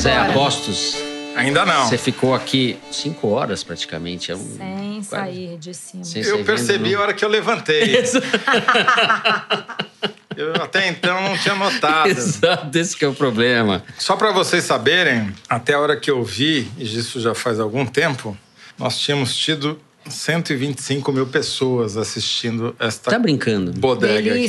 Zé, agora? apostos. Ainda não. Você ficou aqui cinco horas praticamente. É um... Sem sair de cima. Sem Eu percebi a hora que eu levantei. Eu até então não tinha notado. Exato, esse que é o problema. Só para vocês saberem, até a hora que eu vi, e isso já faz algum tempo, nós tínhamos tido 125 mil pessoas assistindo esta Tá brincando? bodega aqui.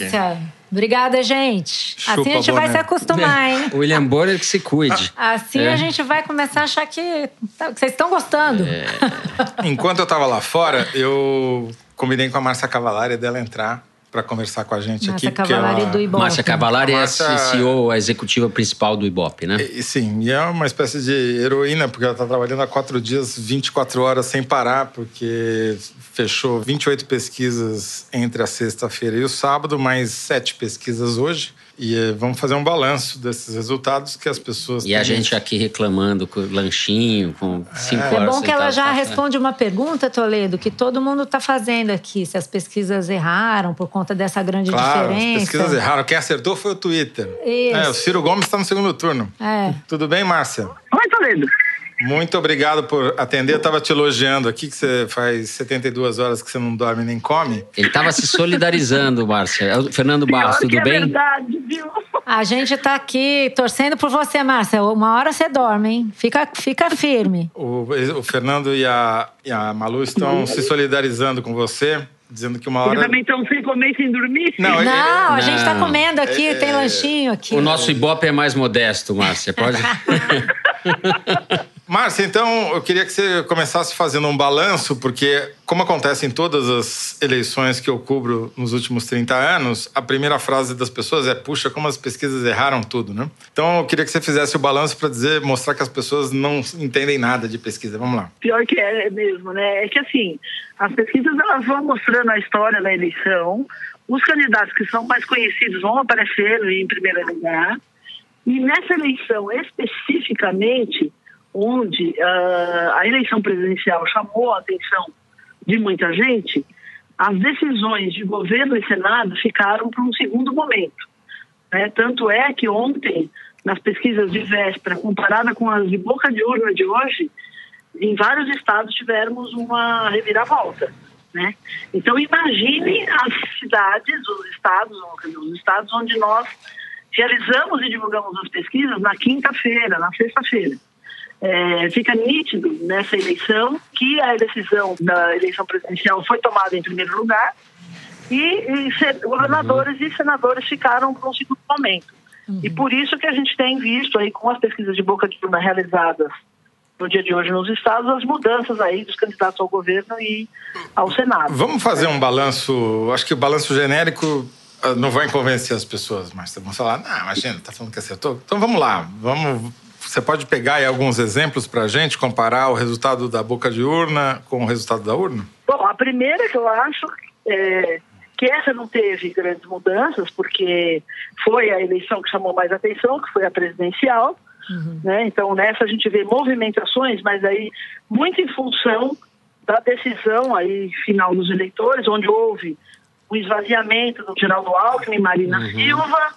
Obrigada, gente. Chupa assim a gente vai se acostumar, hein? William Bonner que se cuide. Assim É. a gente vai começar a achar que, tá- que vocês estão gostando. É. Enquanto eu estava lá fora, eu combinei com a Márcia Cavalari dela entrar para conversar com a gente aqui. Márcia porque Cavalari ela- do Ibope. Márcia Cavalari A é a CEO, a executiva principal do Ibope, né? E, sim, e é uma espécie de heroína, porque ela está trabalhando há quatro dias, 24 horas sem parar, porque fechou 28 pesquisas entre a sexta-feira e o sábado, mais sete pesquisas hoje. E eh, vamos fazer um balanço desses resultados que as pessoas. E a têm- gente aqui reclamando com lanchinho, com cinco É horas. bom que ela já pra- responde uma pergunta, Toledo, que todo mundo está fazendo aqui. Se as pesquisas erraram por conta dessa grande Claro, as diferença. pesquisas erraram. Quem acertou foi o Twitter. Isso. É, o Ciro Gomes está no segundo turno. É. Tudo bem, Márcia? Oi, Toledo. Muito obrigado por atender. Eu estava te elogiando aqui, que você faz 72 horas que você não dorme nem come. Ele estava se solidarizando, Márcia. É o Fernando Barros, tudo é bem? verdade, viu? A gente tá aqui torcendo por você, Márcia. Uma hora você dorme, hein? Fica, fica firme. O, o Fernando e a, e a Malu estão se solidarizando com você, dizendo que uma Eles hora. também estão sem comer e sem dormir. Não, é- Não, a gente tá Não. comendo aqui, É- tem lanchinho aqui. O nosso Ibope é mais modesto, Márcia. Pode. Márcia, então eu queria que você começasse fazendo um balanço, porque, como acontece em todas as eleições que eu cubro nos últimos 30 anos, a primeira frase das pessoas é: puxa, como as pesquisas erraram tudo, né? Então eu queria que você fizesse o balanço para dizer, mostrar que as pessoas não entendem nada de pesquisa. Vamos lá. Pior que é mesmo, né? É que assim, as pesquisas elas vão mostrando a história da eleição, os candidatos que são mais conhecidos vão aparecendo em primeiro lugar, e nessa eleição especificamente, onde ah, a eleição presidencial chamou a atenção de muita gente, as decisões de governo e Senado ficaram para um segundo momento. né? Tanto é que ontem, nas pesquisas de véspera, comparada com as de boca de urna de hoje, em vários estados tivemos uma reviravolta. Né? Então, imagine as cidades, os estados, os estados onde nós realizamos e divulgamos as pesquisas na quinta-feira, na sexta-feira. É, fica nítido nessa eleição que a decisão da eleição presidencial foi tomada em primeiro lugar e, e se- governadores e senadores ficaram para um segundo momento. E por isso que a gente tem visto aí com as pesquisas de boca de urna realizadas no dia de hoje nos estados, as mudanças aí dos candidatos ao governo e ao Senado. Vamos fazer um balanço. Acho que o balanço genérico ah, não vai convencer as pessoas, mas vão falar, não, imagina, tá falando que acertou. Então vamos lá, vamos. Você pode pegar aí alguns exemplos para a gente, comparar o resultado da boca de urna com o resultado da urna? Bom, a primeira que eu acho é que essa não teve grandes mudanças, porque foi a eleição que chamou mais atenção, que foi a presidencial. Né? Então, nessa a gente vê movimentações, mas aí muito em função da decisão aí final dos eleitores, onde houve o esvaziamento do Geraldo Alckmin, Marina Silva,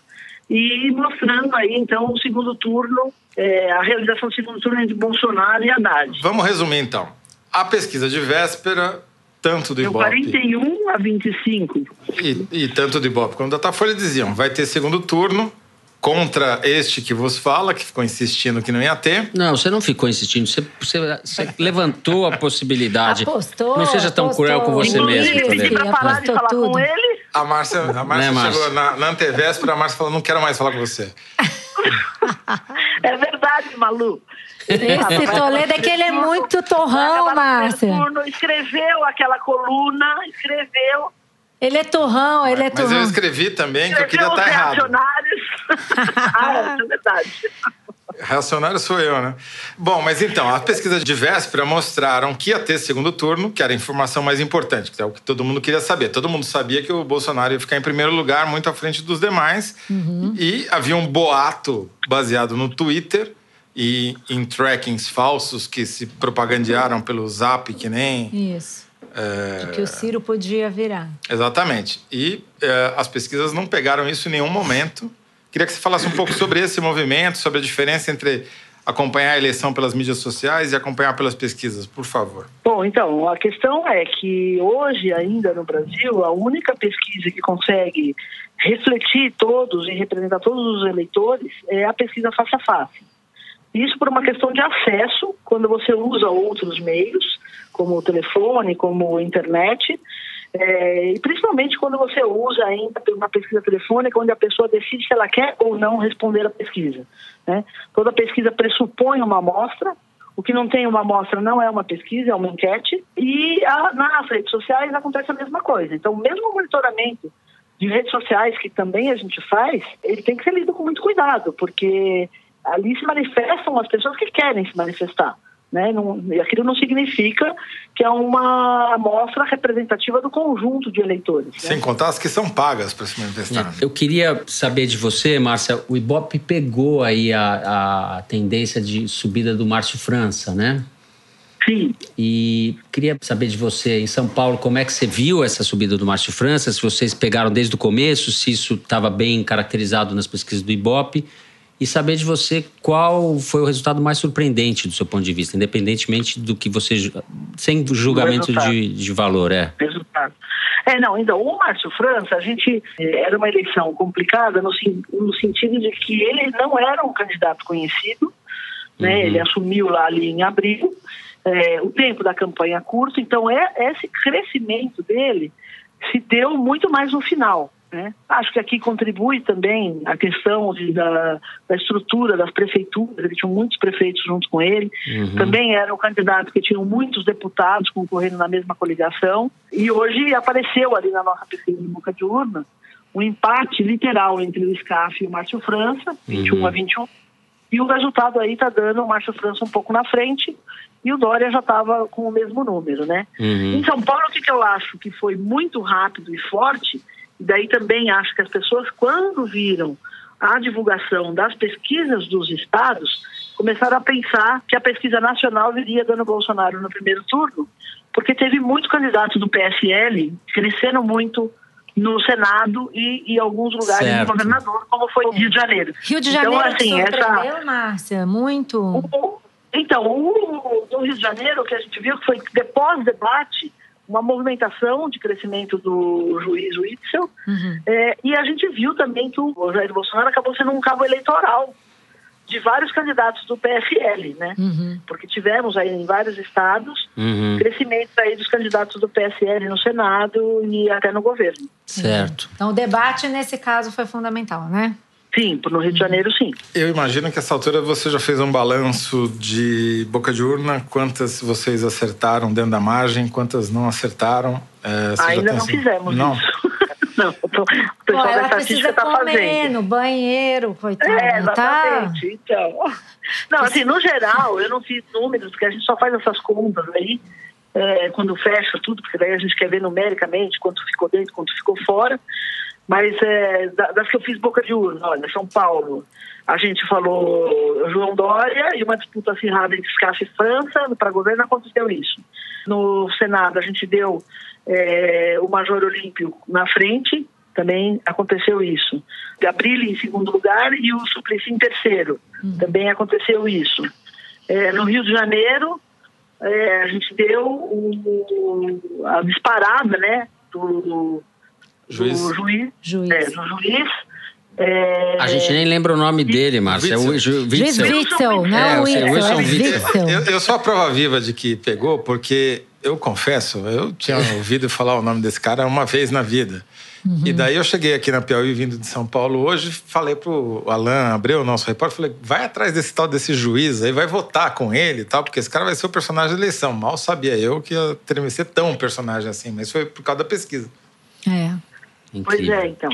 e mostrando aí, então, o segundo turno, é, a realização do segundo turno entre Bolsonaro e Haddad. Vamos resumir então. A pesquisa de véspera, tanto do Deu Ibope 41 a 25. e, e tanto do Ibope como da Datafolha diziam, vai ter segundo turno contra este que vos fala, que ficou insistindo que não ia ter. Não, você não ficou insistindo. Você, você- você levantou a possibilidade. Apostou, Não seja tão apostou. cruel com você Inclusive, mesmo, Inclusive, pedi Toledo. para parar de falar com tudo. ele. A Márcia, a Márcia Né, Márcia? chegou na, na antevéspera, a Márcia falou, não quero mais falar com você. É verdade, Malu. Esse Toledo é que ele é muito torrão, Márcia. Escreveu aquela coluna, escreveu. Ele é torrão, ele é Mas eu torrão. escrevi também que eu queria Escreveu estar errado. reacionários. ah, é verdade. Reacionário sou eu, né? Bom, mas então, as pesquisas de véspera mostraram que ia ter segundo turno, que era a informação mais importante, que é o que todo mundo queria saber. Todo mundo sabia que o Bolsonaro ia ficar em primeiro lugar, muito à frente dos demais. E havia um boato baseado no Twitter e em trackings falsos que se propagandearam pelo Zap, que nem. Isso. De que o Ciro podia virar. Exatamente. E eh, as pesquisas não pegaram isso em nenhum momento. Queria que você falasse um pouco sobre esse movimento, sobre a diferença entre acompanhar a eleição pelas mídias sociais e acompanhar pelas pesquisas, por favor? Bom, então, a questão é que hoje, ainda no Brasil, a única pesquisa que consegue refletir todos e representar todos os eleitores é a pesquisa face a face. Isso por uma questão de acesso, quando você usa outros meios, como o telefone, como a internet, é, e principalmente quando você usa ainda uma pesquisa telefônica, onde a pessoa decide se ela quer ou não responder a pesquisa. Né? Toda pesquisa pressupõe uma amostra, o que não tem uma amostra não é uma pesquisa, é uma enquete, e a, nas redes sociais acontece a mesma coisa. Então, mesmo o monitoramento de redes sociais, que também a gente faz, ele tem que ser lido com muito cuidado, porque ali se manifestam as pessoas que querem se manifestar. Né? Não, e aquilo não significa que é uma amostra representativa do conjunto de eleitores. Né? Sem contar as que são pagas para se manifestar. Eu queria saber de você, Márcia, o Ibope pegou aí a, a tendência de subida do Márcio França, né? Sim. E queria saber de você, em São Paulo, como é que você viu essa subida do Márcio França? Se vocês pegaram desde o começo, se isso estava bem caracterizado nas pesquisas do Ibope e saber de você qual foi o resultado mais surpreendente do seu ponto de vista, independentemente do que você. sem julgamento de, de valor, é. Resultado. É, não, então, o Márcio França, a gente. Eh, era uma eleição complicada no, no sentido de que ele não era um candidato conhecido, né? Uhum. Ele assumiu lá ali em abril, é, o tempo da campanha curto, então é, esse crescimento dele se deu muito mais no final. Né? Acho que aqui contribui também a questão de, da, da, estrutura das prefeituras, ele tinha muitos prefeitos junto com ele, uhum. também era um candidato que tinha muitos deputados concorrendo na mesma coligação, e hoje apareceu ali na nossa pesquisa de boca de urna um empate literal entre o SCAF e o Márcio França, 21 uhum. a 21, e o resultado aí está dando o Márcio França um pouco na frente, e o Dória já estava com o mesmo número, né? Uhum. Em São Paulo, o que, que eu acho que foi muito rápido e forte e daí também acho que as pessoas, quando viram a divulgação das pesquisas dos estados, começaram a pensar que a pesquisa nacional viria dando Bolsonaro no primeiro turno, porque teve muitos candidatos do PSL crescendo muito no Senado e, em alguns lugares certo. no governador, como foi o Rio de Janeiro. Rio de Janeiro então, assim, essa... Márcia? Muito? O, então, o, o Rio de Janeiro, o que a gente viu que foi depois debate, uma movimentação de crescimento do juiz Witzel. Uhum. É, e a gente viu também que o Jair Bolsonaro acabou sendo um cabo eleitoral de vários candidatos do PSL, né? Uhum. Porque tivemos aí em vários estados uhum. crescimento aí dos candidatos do PSL no Senado e até no governo. Certo. Então o debate nesse caso foi fundamental, né? Sim, no Rio de Janeiro, sim. Eu imagino que essa altura você já fez um balanço de boca de urna, quantas vocês acertaram dentro da margem, quantas não acertaram. É, Ainda não assim? fizemos não. isso. não, o pessoal da estatística está fazendo. no banheiro, coitado. É, tá? exatamente. Tá? Então, não, assim, no geral, eu não fiz números, porque a gente só faz essas contas aí, é, quando fecha tudo, porque daí a gente quer ver numericamente quanto ficou dentro, quanto ficou fora. Mas é, das que eu fiz boca de urna, olha, São Paulo, a gente falou João Dória e uma disputa acirrada entre SCAF e França, para governo aconteceu isso. No Senado a gente deu é, o Major Olímpio na frente, também aconteceu isso. Gabrilli em segundo lugar e o Suplicy em terceiro, uhum. também aconteceu isso. É, no Rio de Janeiro, é, a gente deu o, a disparada né, do Juiz. Do juiz. Juiz. É, do juiz. É... A gente nem lembra o nome dele, Márcia. É o Juiz Witzel, não é, o Witzel. Witzel. Eu, eu sou a prova viva de que pegou, porque eu confesso, eu tinha ouvido falar o nome desse cara uma vez na vida. Uhum. E daí eu cheguei aqui na Piauí, vindo de São Paulo hoje, falei pro Alain Abreu, nosso repórter, falei, vai atrás desse tal desse juiz aí, vai votar com ele e tal, porque esse cara vai ser o personagem da eleição. Mal sabia eu que ia ser tão um personagem assim, mas foi por causa da pesquisa. É. Pois é, então.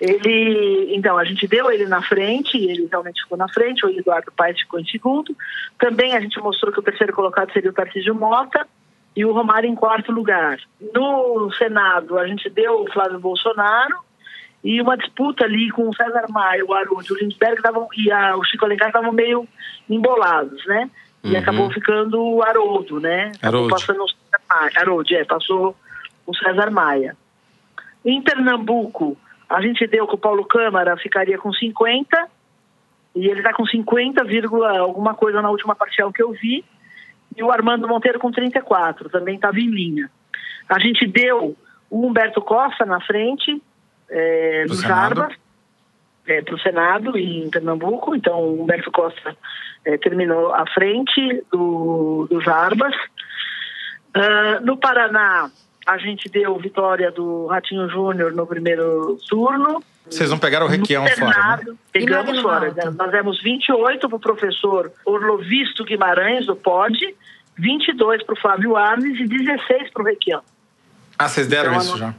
Ele, então, a gente deu ele na frente, e ele realmente ficou na frente, o Eduardo Paes ficou em segundo. Também a gente mostrou que o terceiro colocado seria o Tarcísio Mota e o Romário em quarto lugar. No Senado, a gente deu o Flávio Bolsonaro e uma disputa ali com o César Maia, o Haroldo, o Lindbergh tavam, e a, o Chico Alencar estavam meio embolados, né? E uhum. acabou ficando o Haroldo, né? Haroldo. passando o César Maia. Haroldo, é, passou o César Maia. Em Pernambuco, a gente deu que o Paulo Câmara ficaria com 50 E ele está com 50, alguma coisa na última parcial que eu vi. E o Armando Monteiro com 34, também estava em linha. A gente deu o Humberto Costa na frente, é, no Jarbas, é, para o Senado em Pernambuco. Então, o Humberto Costa é, terminou à frente do, do Jarbas. Uh, no Paraná, a gente deu vitória do Ratinho Júnior no primeiro turno. Vocês não pegaram o Requião fora, né? Pegamos fora. Nós demos 28 para o professor Orlovisto Guimarães, do POD, 22 para o Flávio Arnes e 16 para o Requião. Ah, vocês deram então, isso já?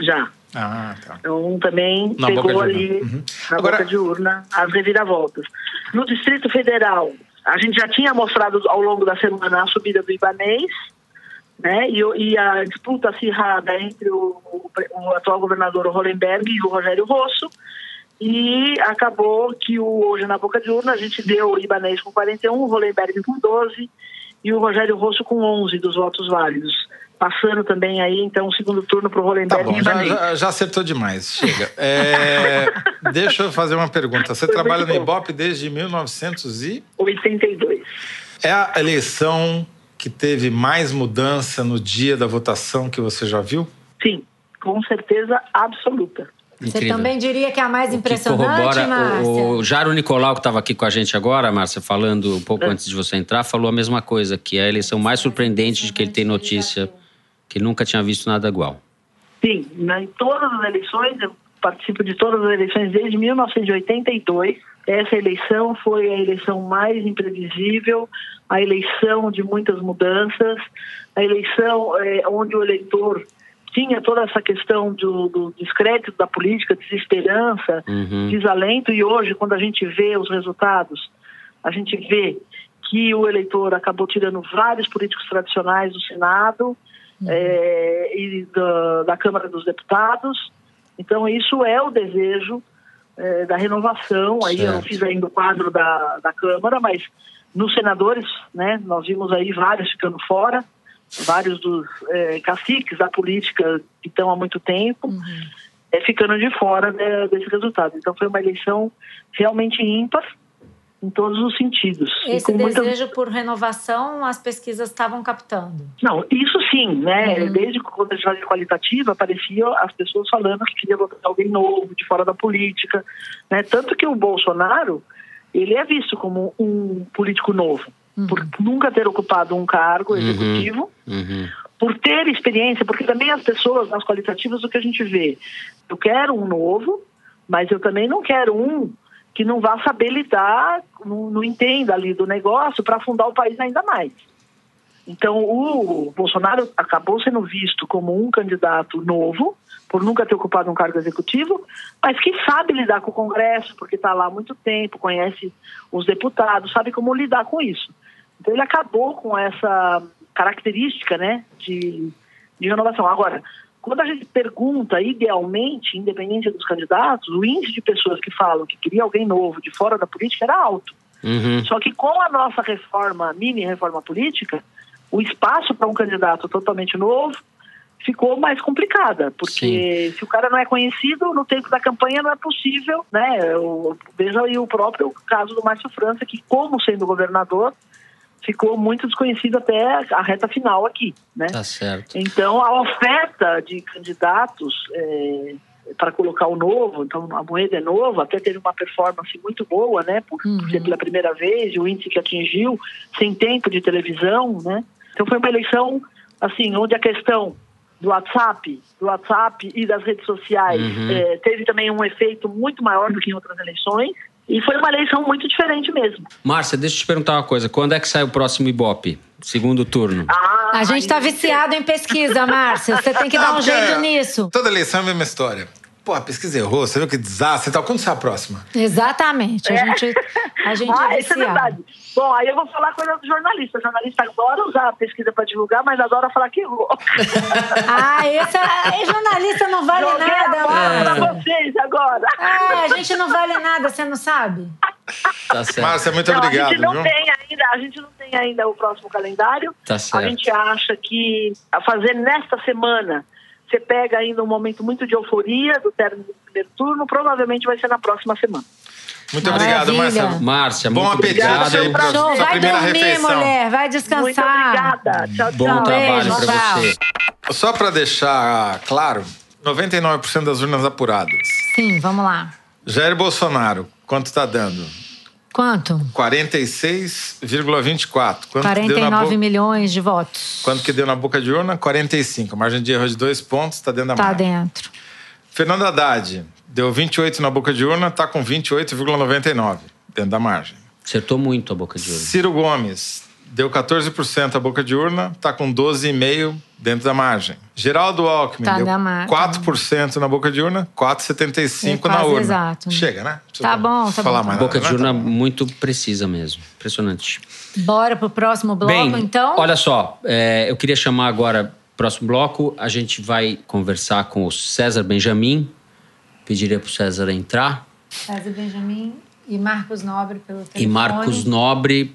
Já. Ah, tá. Então também na pegou ali uhum. na Agora... boca de urna as reviravoltas. No Distrito Federal, a gente já tinha mostrado ao longo da semana a subida do Ibanês, né? E, e a disputa acirrada entre o, o, o atual governador Hollenberg e o Rogério Rosso. E acabou que o, hoje na boca de urna a gente deu o Ibanês com 41, o Hollenberg com 12 e o Rogério Rosso com 11 dos votos válidos passando também aí, então, o segundo turno para o Rolenberg. Tá bom, já, já, já, acertou demais. Chega. É, deixa eu fazer uma pergunta. Você Foi trabalha no Ibope desde 1982. É a eleição que teve mais mudança no dia da votação que você já viu? Sim, com certeza absoluta. Incrível. Você também diria que é a mais o impressionante, Márcia? O, o Jaro Nicolau, que estava aqui com a gente agora, Márcia, falando um pouco é. antes de você entrar, falou a mesma coisa, que é a eleição mais surpreendente de que ele tem notícia que nunca tinha visto nada igual. Sim, né, em todas as eleições, eu participo de todas as eleições desde 1982. Essa eleição foi a eleição mais imprevisível, a eleição de muitas mudanças, a eleição é, onde o eleitor tinha toda essa questão do, do descrédito da política, desesperança, uhum. desalento, e hoje, quando a gente vê os resultados, a gente vê que o eleitor acabou tirando vários políticos tradicionais do Senado, uhum. é, e da, da, Câmara dos Deputados. Então, isso é o desejo é, da renovação. Aí certo. eu não fiz ainda o quadro da, da Câmara, mas nos senadores, né, nós vimos aí vários ficando fora, vários dos é, caciques da política que estão há muito tempo. Uhum. É, ficando de fora né, desse resultado. Então foi uma eleição realmente ímpar, em todos os sentidos. Esse desejo por renovação, as pesquisas estavam captando? Não, isso sim, né? Uhum. Desde quando a gente fazia qualitativa, aparecia as pessoas falando que queria votar alguém novo, de fora da política, né? Tanto que o Bolsonaro, ele é visto como um político novo, uhum. por nunca ter ocupado um cargo uhum. executivo, uhum. por ter experiência, porque também as pessoas nas qualitativas, o que a gente vê, eu quero um novo, mas eu também não quero um que não vá saber lidar, não, não entenda ali do negócio para afundar o país ainda mais. Então, o Bolsonaro acabou sendo visto como um candidato novo, por nunca ter ocupado um cargo executivo, mas que sabe lidar com o Congresso, porque está lá há muito tempo, conhece os deputados, sabe como lidar com isso. Então, ele acabou com essa característica né, de, de renovação. Agora, quando a gente pergunta, idealmente, independente dos candidatos, o índice de pessoas que falam que queria alguém novo de fora da política era alto. Uhum. Só que com a nossa reforma, mini reforma política, o espaço para um candidato totalmente novo ficou mais complicada, porque Sim. se o cara não é conhecido, no tempo da campanha não é possível, né? Eu, veja aí o próprio caso do Márcio França, que como sendo governador, ficou muito desconhecido até a reta final aqui, né? Tá certo. Então, a oferta de candidatos é, para colocar o novo, então a moeda é nova, até teve uma performance muito boa, né? Por, uhum. por ser pela primeira vez, o índice que atingiu, sem tempo de televisão, né? Então foi uma eleição, assim, onde a questão do WhatsApp, do WhatsApp e das redes sociais uhum. é, teve também um efeito muito maior do que em outras eleições. E foi uma eleição muito diferente mesmo. Márcia, deixa eu te perguntar uma coisa. Quando é que sai o próximo Ibope? Segundo turno. Ah, a gente está viciado em pesquisa, Márcia. Você tem que dar um jeito nisso. Toda eleição é a mesma história. Pô, a pesquisa errou, você viu que desastre e tal. Quando sai a próxima? Exatamente. A é. gente, a gente ah, é isso é verdade. Bom, aí eu vou falar coisa do jornalista. O jornalista adora usar a pesquisa para divulgar, mas adora falar que errou. ah, esse é, jornalista não vale Joguei nada. É. para vocês agora. É, a gente não vale nada, você não sabe? Tá certo. Márcia, muito não, obrigado. A gente não viu? tem ainda, a gente não tem ainda o próximo calendário. Tá certo. A gente acha que a fazer nesta semana você pega ainda um momento muito de euforia do término do primeiro turno, provavelmente vai ser na próxima semana. Muito Maravilha. obrigado, Márcia. Márcia, Bom muito apetite obrigado. aí pra Show, sua vai primeira dormir, refeição. mulher. Vai Muito descansar. obrigada. Tchau, Bom tchau. trabalho Beijo, pra tchau. você. Só para deixar claro, 99% das urnas apuradas. Sim, vamos lá. Jair Bolsonaro, quanto está dando? Quanto? 46,24. Quanto que deu na 49 boca? milhões de votos. Quanto que deu na boca de urna? 45. Margem de erro de dois pontos, está dentro da Tá margem. dentro. Fernando Haddad, deu 28 na boca de urna, está com 28,99, dentro da margem. Acertou muito a boca de ouro. Ciro Gomes, deu 14% a boca de urna, está com 12,5% dentro da margem. Geraldo Alckmin, Tá deu da margem. 4% na boca de urna, 4,75% É na urna. exato, né? Chega, né? Precisa Tá bom, tá falar bom. mais Boca nada, de né? urna Tá bom. muito precisa mesmo. Impressionante. Bora pro próximo bloco, Bem, então? olha só, é, eu queria chamar agora, próximo bloco, a gente vai conversar com o César Benjamin. Pediria para o César entrar. César Benjamin e Marcos Nobre pelo telefone. E Marcos Nobre,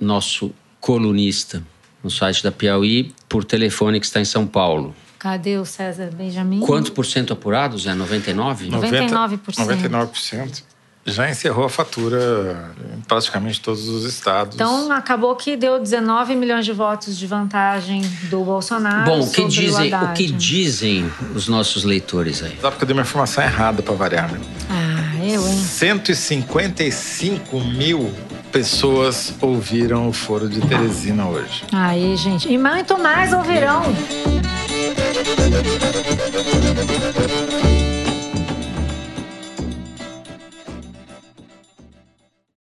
nosso colunista no site da Piauí, por telefone que está em São Paulo. Cadê o César Benjamin? Quanto por cento apurado, Zé? 99? 99%. 99%. Já encerrou a fatura em praticamente todos os estados. Então, acabou que deu 19 milhões de votos de vantagem do Bolsonaro Bom, o que, sobre dizem, o Haddad. que dizem os nossos leitores aí? Só porque eu dei uma informação errada para variar, né? Ah, eu, hein? 155 mil pessoas ouviram o foro de Teresina hoje. Aí, gente. E muito mais ouvirão.